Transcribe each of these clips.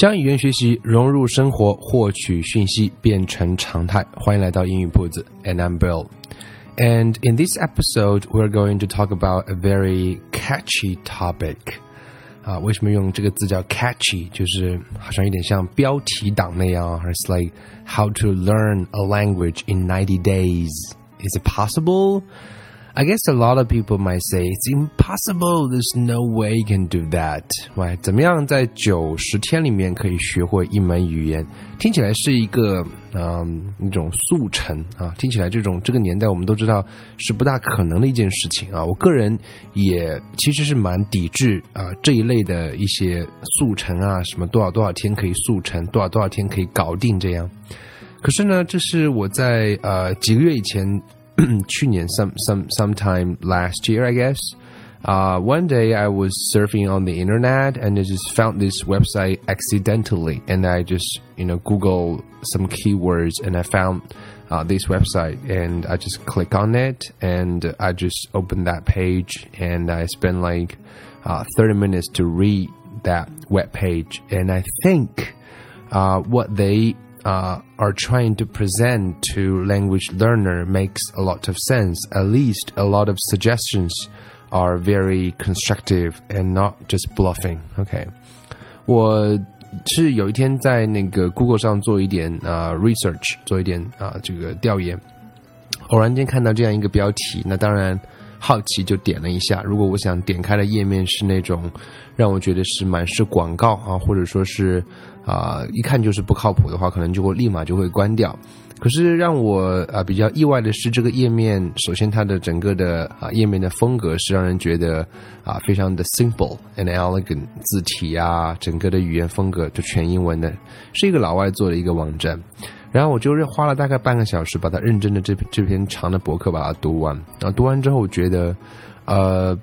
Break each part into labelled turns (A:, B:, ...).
A: 将语言学习融入生活，获取讯息变成常态。欢迎来到英语铺子，and I'm Bill. And in this episode, we're going to talk about a very catchy topic. 啊，为什么用这个字叫 catchy？就是好像有点像标题党那样。It's like how to learn a language in ninety days. Is it possible? I guess a lot of people might say it's impossible. There's no way you can do that. Why？怎么样在九十天里面可以学会一门语言？听起来是一个嗯一种速成啊，听起来这种这个年代我们都知道是不大可能的一件事情啊。我个人也其实是蛮抵制啊这一类的一些速成啊，什么多少多少天可以速成，多少多少天可以搞定这样。可是呢，这是我在呃几个月以前。去年 some some sometime last year, I guess. Uh, one day I was surfing on the internet and I just found this website accidentally, and I just you know Google some keywords and I found uh, this website and I just click on it and I just open that page and I spend like uh, 30 minutes to read that web page and I think uh, what they uh, are trying to present to language learner makes a lot of sense. At least a lot of suggestions are very constructive and not just bluffing. OK，我是有一天在那个 Google 上做一点啊、uh, research，做一点啊、uh, 这个调研，偶然间看到这样一个标题，那当然 好奇就点了一下。如果我想点开的页面是那种让我觉得是满是广告啊，或者说是啊，一看就是不靠谱的话，可能就会立马就会关掉。可是让我啊比较意外的是，这个页面首先它的整个的啊页面的风格是让人觉得啊非常的 simple and elegant，字体啊整个的语言风格就全英文的，是一个老外做的一个网站。然后我就花了大概半个小时把它认真的这这篇长的博客把它读完。然后读完之后，我觉得呃。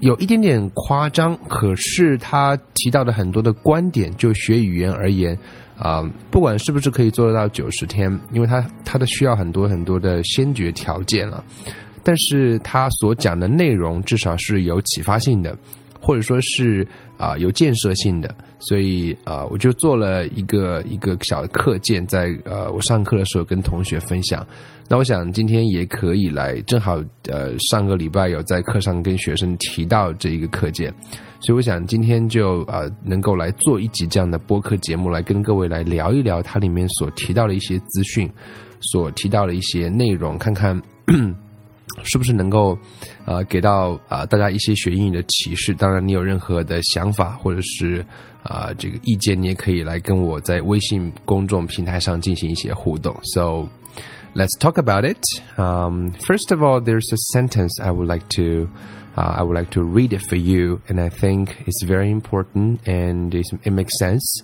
A: 有一点点夸张，可是他提到的很多的观点，就学语言而言，啊，不管是不是可以做得到九十天，因为他他的需要很多很多的先决条件了，但是他所讲的内容至少是有启发性的，或者说是啊有建设性的，所以啊我就做了一个一个小课件，在呃我上课的时候跟同学分享。那我想今天也可以来，正好呃上个礼拜有在课上跟学生提到这一个课件，所以我想今天就呃能够来做一集这样的播客节目，来跟各位来聊一聊它里面所提到的一些资讯，所提到的一些内容，看看是不是能够呃给到啊大家一些学英语的启示。当然，你有任何的想法或者是啊这个意见，你也可以来跟我在微信公众平台上进行一些互动。So let's talk about it. Um, first of all, there's a sentence I would like to uh, I would like to read it for you, and I think it's very important and it makes sense.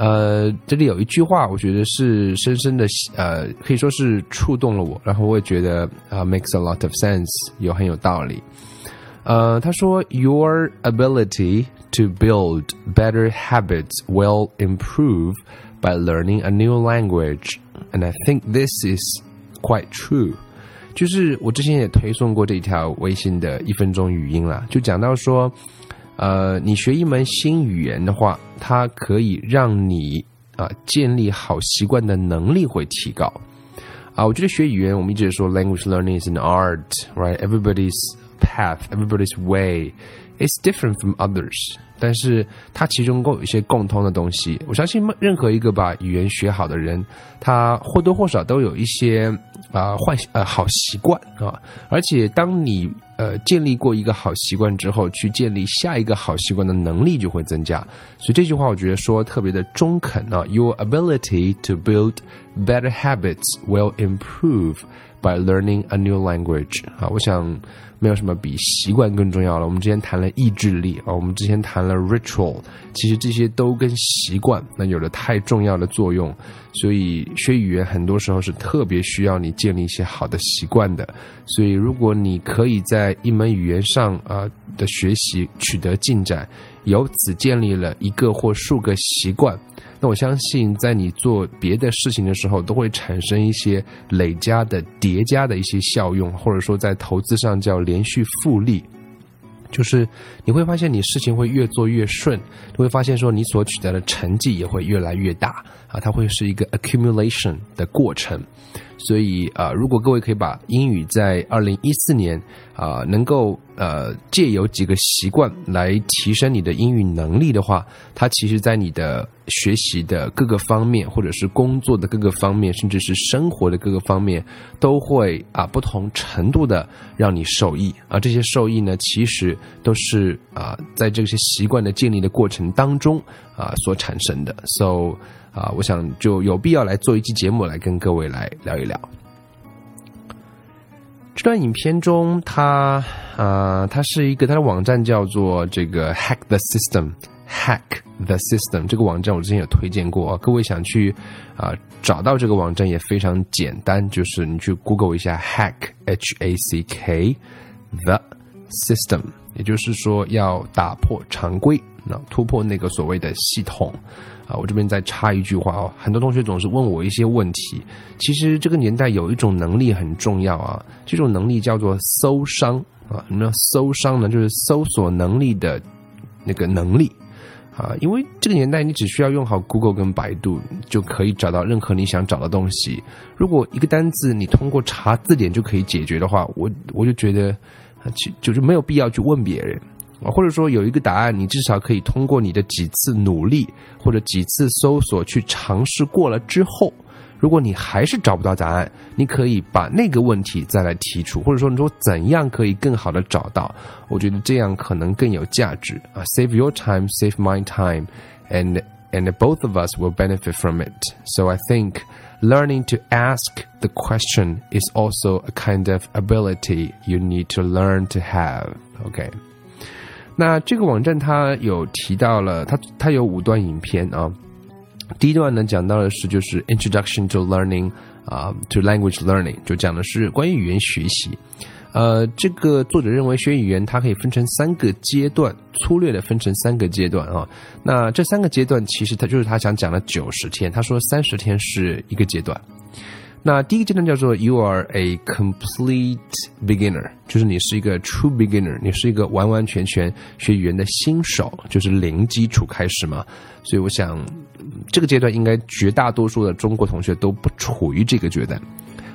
A: 呃，这里有一句话，我觉得是深深的，呃，可以说是触动了我，然后我也觉得啊、uh,，makes a lot of sense，有很有道理。呃，他说，Your ability to build better habits will improve by learning a new language and I think this is quite true。就是我之前也推送过这条微信的一分钟语音了，就讲到说， 呃，你学一门新语言的话，它可以让你啊建立好习惯的能力会提高。啊，我觉得学语言，我们一直说 language learning is an art，right？Everybody's path，everybody's way is different from others。但是它其中共有一些共通的东西，我相信任何一个把语言学好的人，他或多或少都有一些啊坏呃好习惯啊，而且当你呃建立过一个好习惯之后，去建立下一个好习惯的能力就会增加。所以这句话我觉得说特别的中肯啊，Your ability to build better habits will improve by learning a new language。啊，我想。没有什么比习惯更重要了。我们之前谈了意志力啊，我们之前谈了 ritual，其实这些都跟习惯那有着太重要的作用。所以学语言很多时候是特别需要你建立一些好的习惯的。所以如果你可以在一门语言上啊的学习取得进展，由此建立了一个或数个习惯。那我相信，在你做别的事情的时候，都会产生一些累加的、叠加的一些效用，或者说在投资上叫连续复利，就是你会发现你事情会越做越顺，你会发现说你所取得的成绩也会越来越大啊，它会是一个 accumulation 的过程。所以啊，如果各位可以把英语在二零一四年啊，能够呃借由几个习惯来提升你的英语能力的话，它其实在你的学习的各个方面，或者是工作的各个方面，甚至是生活的各个方面，都会啊不同程度的让你受益而。这些受益呢，其实都是啊在这些习惯的建立的过程当中啊所产生的。So 啊，我想就有必要来做一期节目来跟各位来聊一聊。这段影片中，它啊，它是一个它的网站叫做这个 Hack the System，Hack the System 这个网站我之前有推荐过，各位想去啊找到这个网站也非常简单，就是你去 Google 一下 Hack H A C K the System，也就是说要打破常规，那突破那个所谓的系统。啊，我这边再插一句话哦，很多同学总是问我一些问题。其实这个年代有一种能力很重要啊，这种能力叫做搜商啊。什么叫搜商呢？就是搜索能力的那个能力啊。因为这个年代你只需要用好 Google 跟百度，就可以找到任何你想找的东西。如果一个单字你通过查字典就可以解决的话，我我就觉得，就就没有必要去问别人。啊，或者说有一个答案，你至少可以通过你的几次努力或者几次搜索去尝试过了之后，如果你还是找不到答案，你可以把那个问题再来提出，或者说你说怎样可以更好的找到，我觉得这样可能更有价值啊。Save your time, save my time, and and both of us will benefit from it. So I think learning to ask the question is also a kind of ability you need to learn to have. Okay. 那这个网站它有提到了，它它有五段影片啊。第一段呢讲到的是就是 Introduction to Learning 啊，to Language Learning，就讲的是关于语言学习。呃，这个作者认为学语言它可以分成三个阶段，粗略的分成三个阶段啊。那这三个阶段其实他就是他想讲的九十天，他说三十天是一个阶段。那第一个阶段叫做 You are a complete beginner，就是你是一个 true beginner，你是一个完完全全学语言的新手，就是零基础开始嘛。所以我想，这个阶段应该绝大多数的中国同学都不处于这个阶段。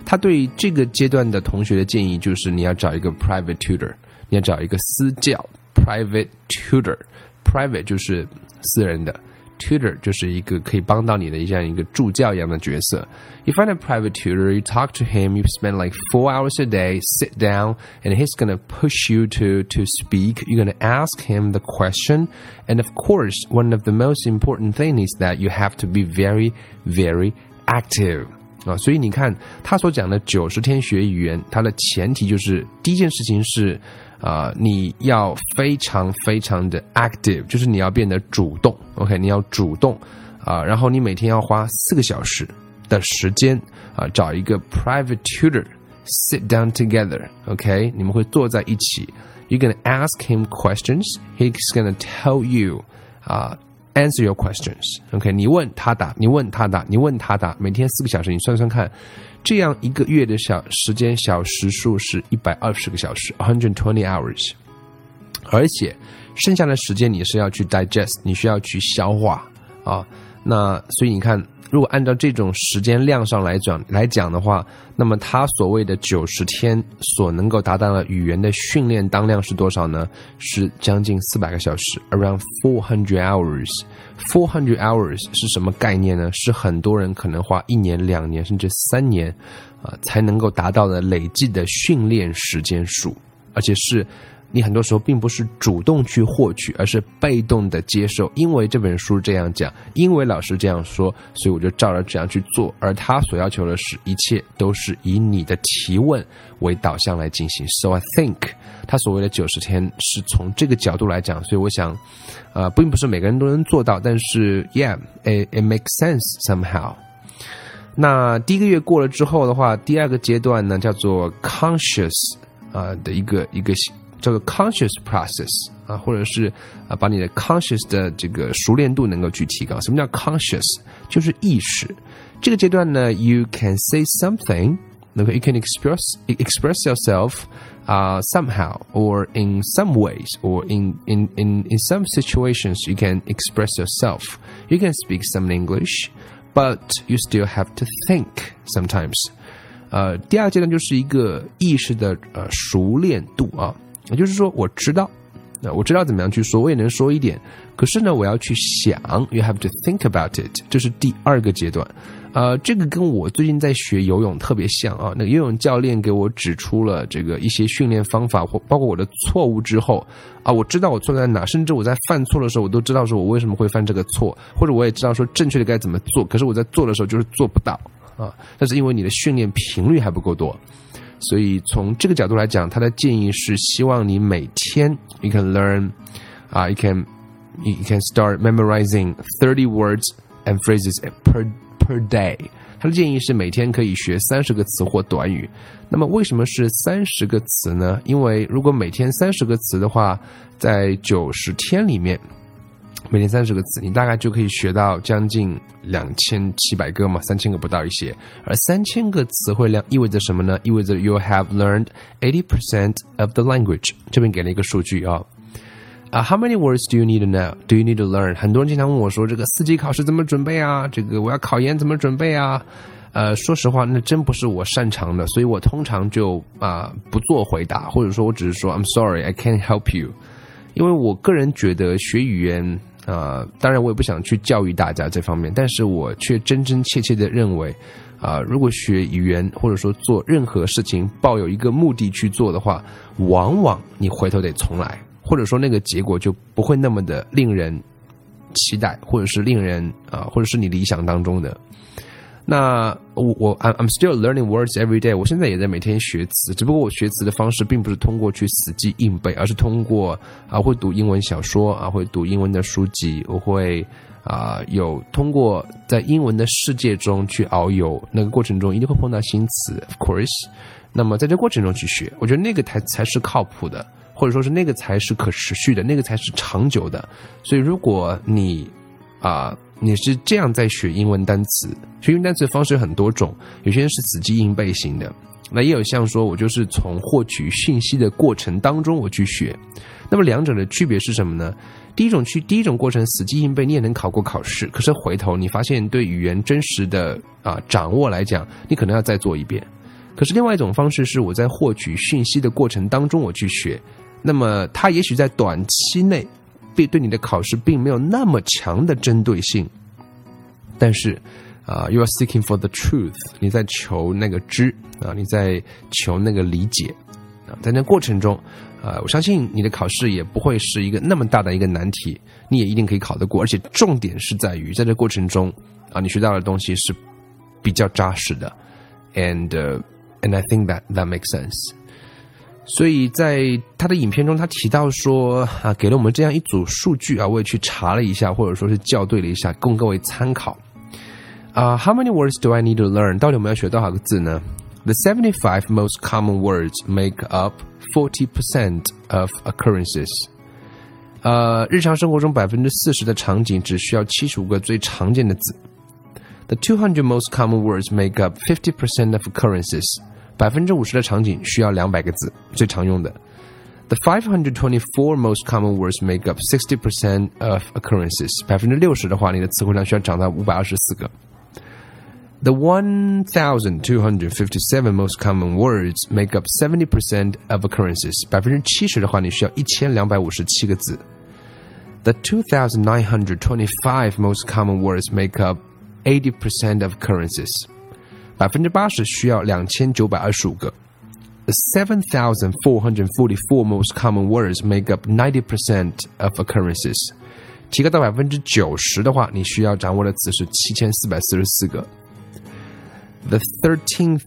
A: 他对这个阶段的同学的建议就是，你要找一个 private tutor，你要找一个私教 private tutor，private 就是私人的。tutor 就是一个可以帮到你的这样一个助教一样的角色。You find a private tutor, you talk to him, you spend like four hours a day, sit down, and he's gonna push you to to speak. You're gonna ask him the question, and of course, one of the most important thing is that you have to be very, very active. 啊，所以你看他所讲的九十天学语言，它的前提就是第一件事情是 啊，你要非常非常的 active，就是你要变得主动，OK，你要主动啊，然后你每天要花四个小时的时间啊，找一个 private tutor，sit down together，OK，你们会坐在一起，you're gonna ask him questions，he's gonna tell you 啊 ，answer your questions，OK，你问他答，你问他答，你问他答，每天四个小时，你算算看。这样一个月的小时间小时数是一百二十个小时 hundred twenty hours，而且剩下的时间你是要去 digest，你需要去消化啊。那所以你看。如果按照这种时间量上来讲来讲的话，那么他所谓的九十天所能够达到的语言的训练当量是多少呢？是将近四百个小时，around four hundred hours。four hundred hours 是什么概念呢？是很多人可能花一年、两年甚至三年啊才能够达到的累计的训练时间数而且是。你很多时候并不是主动去获取，而是被动的接受。因为这本书这样讲，因为老师这样说，所以我就照着这样去做。而他所要求的是一切都是以你的提问为导向来进行。So I think 他所谓的九十天是从这个角度来讲。所以我想，呃，并不是每个人都能做到，但是 Yeah，it it makes sense somehow。那第一个月过了之后的话，第二个阶段呢，叫做 conscious 啊的一个一个。叫做 conscious process 啊，或者是啊，把你的 conscious 的这个熟练度能够去提高。什么叫 conscious？就是意识。这个阶段呢，you can say something，那个 you can express express yourself 啊、uh, somehow or in some ways or in in in in some situations you can express yourself. You can speak some English, but you still have to think sometimes. 呃，第二阶段就是一个意识的呃熟练度啊。 也就是说，我知道，那我知道怎么样去说，我也能说一点。可是呢，我要去想，you have to think about it，这是第二个阶段。呃，这个跟我最近在学游泳特别像啊。那个游泳教练给我指出了这个一些训练方法，或包括我的错误之后啊，我知道我错在哪，甚至我在犯错的时候，我都知道说我为什么会犯这个错，或者我也知道说正确的该怎么做。可是我在做的时候就是做不到啊，那是因为你的训练频率还不够多。所以从这个角度来讲，他的建议是希望你每天 you can learn 啊、you can you can start memorizing thirty words and phrases per per day。他的建议是每天可以学三十个词或短语。那么为什么是三十个词呢？因为如果每天三十个词的话，在九十天里面。每天三十个词，你大概就可以学到将近两千七百个嘛，三千个不到一些。而三千个词汇量意味着什么呢？意味着 you have learned eighty percent of the language。这边给了一个数据啊，啊，how many words do you need to know? Do you need to learn? 很多人经常问我说，这个四级考试怎么准备啊？这个我要考研怎么准备啊？呃，说实话，那真不是我擅长的，所以我通常就啊不做回答，或者说我只是说 I'm sorry, I can't help you。因为我个人觉得学语言。啊，当然我也不想去教育大家这方面，但是我却真真切切的认为，啊，如果学语言或者说做任何事情抱有一个目的去做的话，往往你回头得重来，或者说那个结果就不会那么的令人期待，或者是令人啊，或者是你理想当中的。那我我 I'm I'm still learning words every day。我现在也在每天学词，只不过我学词的方式并不是通过去死记硬背，而是通过啊会读英文小说啊，会读英文的书籍，我会啊有通过在英文的世界中去遨游，那个过程中一定会碰到新词，of course。那么在这过程中去学，我觉得那个才才是靠谱的，或者说是那个才是可持续的，那个才是长久的。所以如果你啊。你是这样在学英文单词，学英文单词的方式有很多种，有些人是死记硬背型的，那也有像说我就是从获取讯息的过程当中我去学，那么两者的区别是什么呢？第一种去第一种过程死记硬背，你也能考过考试，可是回头你发现对语言真实的啊掌握来讲，你可能要再做一遍。可是另外一种方式是我在获取讯息的过程当中我去学，那么它也许在短期内。对对你的考试并没有那么强的针对性，但是啊，you are seeking for the truth，你在求那个知啊，你在求那个理解。啊，在那过程中啊，我相信你的考试也不会是一个那么大的一个难题，你也一定可以考得过，而且重点是在于在这过程中啊，你学到的东西是比较扎实的，and and I think that that makes sense。所以在他的影片中，他提到说啊，给了我们这样一组数据啊，我也去查了一下，或者说是校对了一下，供各位参考。啊，How many words do I need to learn？到底我们要学多少个字呢？The seventy-five most common words make up forty percent of occurrences。呃，日常生活中百分之四十的场景只需要七十五个最常见的字。The two hundred most common words make up fifty percent of occurrences。百分之五十的场景需要两百个字，最常用的。The five hundred twenty-four most common words make up sixty percent of occurrences。百分之六十的话，你的词汇量需要涨到五百二十四个。The one thousand two hundred fifty-seven most common words make up seventy percent of occurrences。百分之七十的话，你需要一千两百五十七个字。The two thousand nine hundred twenty-five most common words make up eighty percent of occurrences。 百分之八十需要两千九百二十五个。 The 7,444 most common words make up 90% of occurrences. 提高到百分之九十的话，你需要掌握的词是七千四百四十四个。The thirteen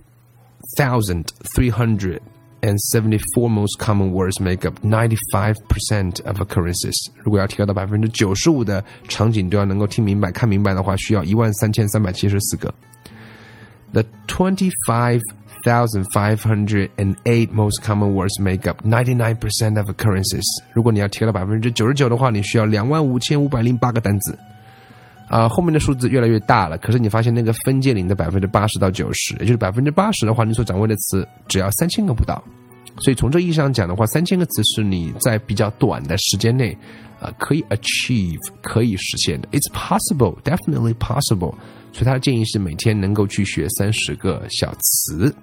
A: thousand three hundred and seventy-four most common words make up ninety-five percent of occurrences。如果要提高到百分之九十五的场景都要能够听明白、看明白的话，需要一万三千三百七十四个。 The twenty-five thousand five hundred and eight most common words make up ninety nine percent of occurrences。如果你要提到百分之九十九的话，你需要两万五千五百零八个单词。啊，后面的数字越来越大了，可是你发现那个分界岭的百分之八十到九十，也就是百分之八十的话，你所掌握的词只要三千个不到。所以从这意义上讲的话，三千个词是你在比较短的时间内，啊，可以 achieve 可以实现的。It's possible, definitely possible。所以他的建议是每天能够去学三十个小词。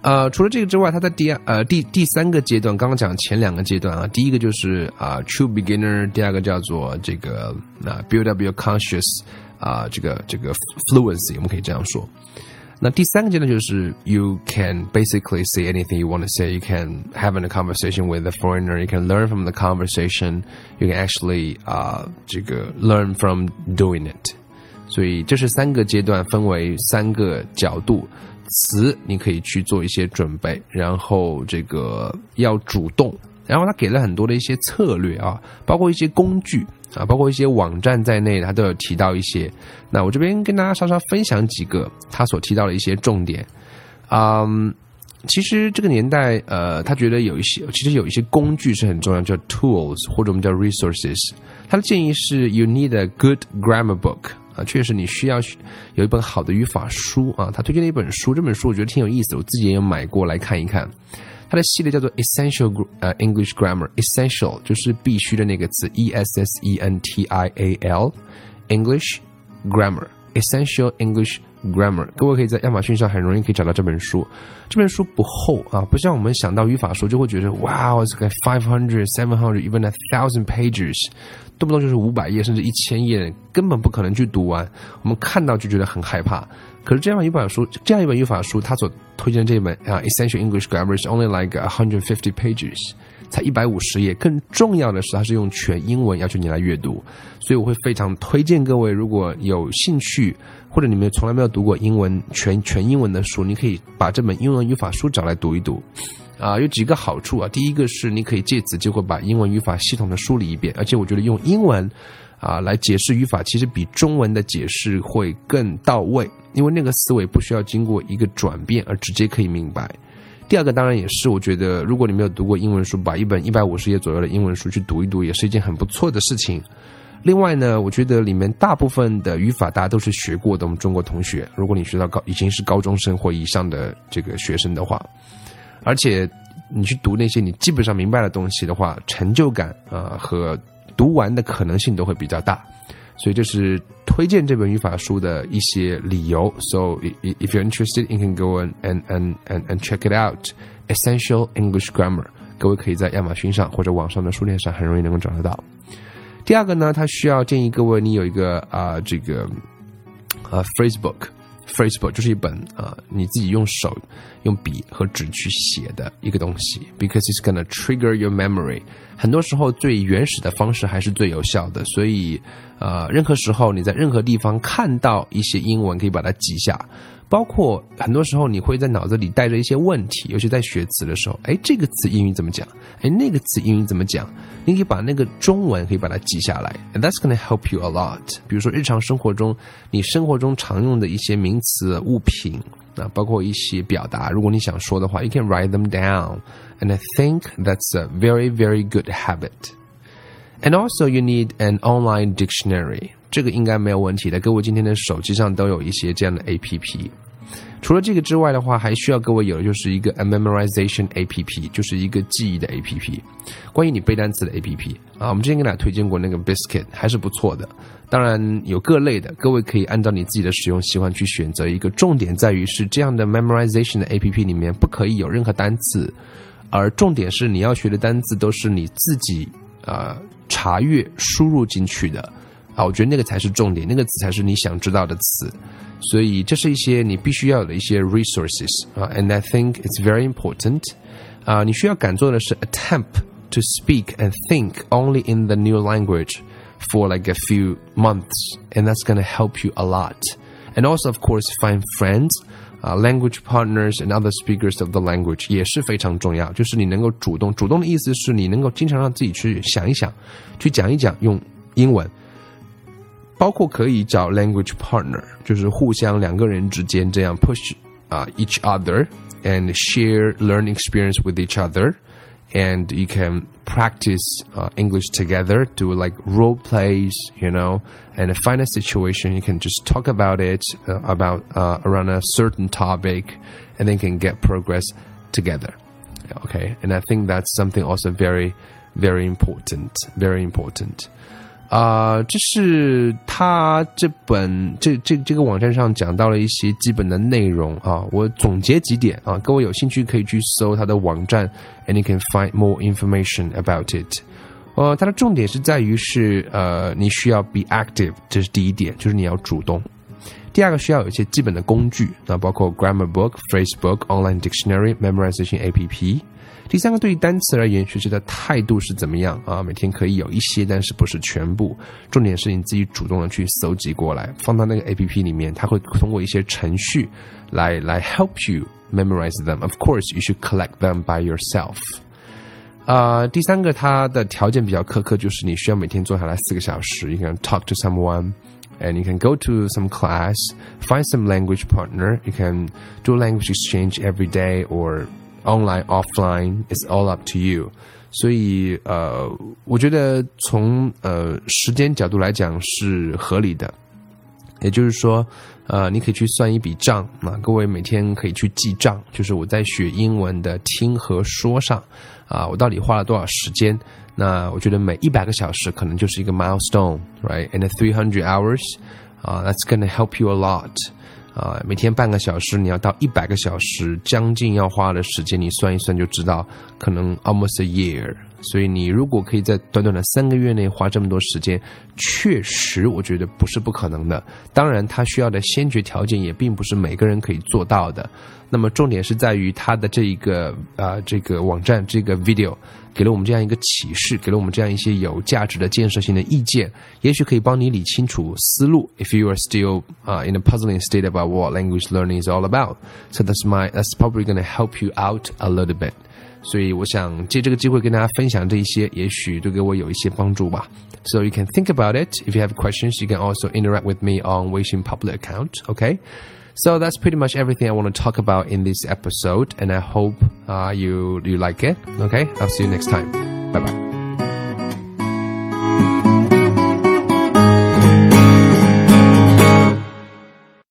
A: 呃，除了这个之外，他在第二呃第第三个阶段，刚刚讲前两个阶段啊，第一个就是啊 true beginner，第二个叫做这个啊 build up your conscious 啊这个这个 fluency，我们可以这样说。那第三个阶段就是 you can basically say anything you want to say. You can have a conversation with a foreigner. You can learn from the conversation. You can actually 啊这个 learn from doing it. 所以这是三个阶段，分为三个角度。词你可以去做一些准备，然后这个要主动，然后他给了很多的一些策略啊，包括一些工具啊，包括一些网站在内，他都有提到一些。那我这边跟大家稍稍分享几个他所提到的一些重点。嗯，其实这个年代，呃，他觉得有一些，其实有一些工具是很重要，叫 tools 或者我们叫 resources。他的建议是，you need a good grammar book。啊，确实你需要有一本好的语法书啊。他推荐了一本书，这本书我觉得挺有意思，我自己也有买过来看一看。它的系列叫做 Essential 呃 English Grammar，Essential 就是必须的那个词，E S S E N T I A L English Grammar，Essential English。Grammar，各位可以在亚马逊上很容易可以找到这本书。这本书不厚啊，不像我们想到语法书就会觉得哇，这个 five hundred, seven hundred, even a thousand pages，动不动就是五百页甚至一千页，根本不可能去读完。我们看到就觉得很害怕。可是这样一本书，这样一本语法书，它所推荐这本啊，Essential English Grammar is only like a hundred fifty pages。才一百五十页，更重要的是它是用全英文要求你来阅读，所以我会非常推荐各位，如果有兴趣或者你们从来没有读过英文全全英文的书，你可以把这本英文语法书找来读一读，啊，有几个好处啊，第一个是你可以借此机会把英文语法系统的梳理一遍，而且我觉得用英文啊来解释语法，其实比中文的解释会更到位，因为那个思维不需要经过一个转变而直接可以明白。第二个当然也是，我觉得如果你没有读过英文书，把一本一百五十页左右的英文书去读一读，也是一件很不错的事情。另外呢，我觉得里面大部分的语法大家都是学过的，我们中国同学，如果你学到高已经是高中生或以上的这个学生的话，而且你去读那些你基本上明白的东西的话，成就感啊和读完的可能性都会比较大。所以这是推荐这本语法书的一些理由。So if you're interested, you can go and and and and and check it out. Essential English Grammar，各位可以在亚马逊上或者网上的书店上很容易能够找得到。第二个呢，他需要建议各位你有一个啊这个啊 phrase book。Facebook 就是一本啊你自己用手用笔和纸去写的一个东西，because it's gonna trigger your memory。很多时候最原始的方式还是最有效的，所以呃，任何时候你在任何地方看到一些英文，可以把它记下。包括很多时候你会在脑子里带着一些问题，尤其在学词的时候，哎，这个词英语怎么讲？哎，那个词英语怎么讲？你可以把那个中文可以把它记下来，and that's gonna help you a lot。比如说日常生活中你生活中常用的一些名词、物品啊，包括一些表达，如果你想说的话，you can write them down。And I think that's a very very good habit. And also you need an online dictionary. 这个应该没有问题的，各位今天的手机上都有一些这样的 A P P。除了这个之外的话，还需要各位有的就是一个 memorization A P P，就是一个记忆的 A P P。关于你背单词的 A P P 啊，我们之前给大家推荐过那个 Biscuit，还是不错的。当然有各类的，各位可以按照你自己的使用习惯去选择一个。重点在于是这样的 memorization 的 A P P 里面不可以有任何单词，而重点是你要学的单词都是你自己啊查阅输入进去的。啊，我觉得那个才是重点，那个词才是你想知道的词。所以这是一些你必须要有的一些 resources 啊，and I think it's very important 啊，你需要敢做的是 attempt to speak and think only in the new language for like a few months, and that's gonna help you a lot. And also, of course, find friends. 啊，language partners and other speakers of the language 也是非常重要。就是你能够主动，主动的意思是你能够经常让自己去想一想，去讲一讲用英文。 包括可以找 language partner，就是互相两个人之间这样 push 啊、uh, each other and share learning experience with each other。and you can practice uh, English together, do like role plays, you know, and find a situation. You can just talk about it, uh, about uh, around a certain topic, and then can get progress together. Okay, and I think that's something also very, very important. Very important. 啊，这是他这本这这这个网站上讲到了一些基本的内容啊，我总结几点啊，各位有兴趣可以去搜他的网站，and you can find more information about it。呃，它的重点是在于是呃，你需要 be active，这是第一点，就是你要主动。第二个需要有一些基本的工具，那包括 grammar book、phrase book、online dictionary、memorization A P P。第三个，对于单词而言，学习的态度是怎么样啊？每天可以有一些，但是不是全部。重点是你自己主动的去搜集过来，放到那个 A P P 里面，它会通过一些程序来来 help you memorize them. Of course, you should collect them by yourself. 啊，第三个，它的条件比较苛刻，就是你需要每天坐下来四个小时。You can talk to someone. and you can go to some class, find some language partner. You can do language exchange every day or online, offline. It's all up to you. 所以呃，我觉得从呃时间角度来讲是合理的，也就是说， 呃，你可以去算一笔账啊，各位每天可以去记账，就是我在学英文的听和说上啊，我到底花了多少时间？那我觉得每一百个小时可能就是一个 milestone，right？And three hundred hours，啊，that's gonna help you a lot。啊，每天半个小时，你要到一百个小时，将近要花的时间，你算一算就知道，可能 almost a year。所以你如果可以在短短的三个月内花这么多时间，确实我觉得不是不可能的。当然，它需要的先决条件也并不是每个人可以做到的。那么重点是在于它的这一个啊，这个网站这个 video。给了我们这样一个启示，给了我们这样一些有价值的建设性的意见，也许可以帮你理清楚思路。If you are still uh, in a puzzling state about what language learning is all about, so that's my that's probably going to help you out a little bit. 所以我想借这个机会跟大家分享这一些，也许对给我有一些帮助吧。So you can think about it. If you have questions, you can also interact with me on Weixin public account. Okay. So that's pretty much everything I want to talk about in this episode, and I hope uh, you you like it. Okay, I'll see you next time. Bye bye.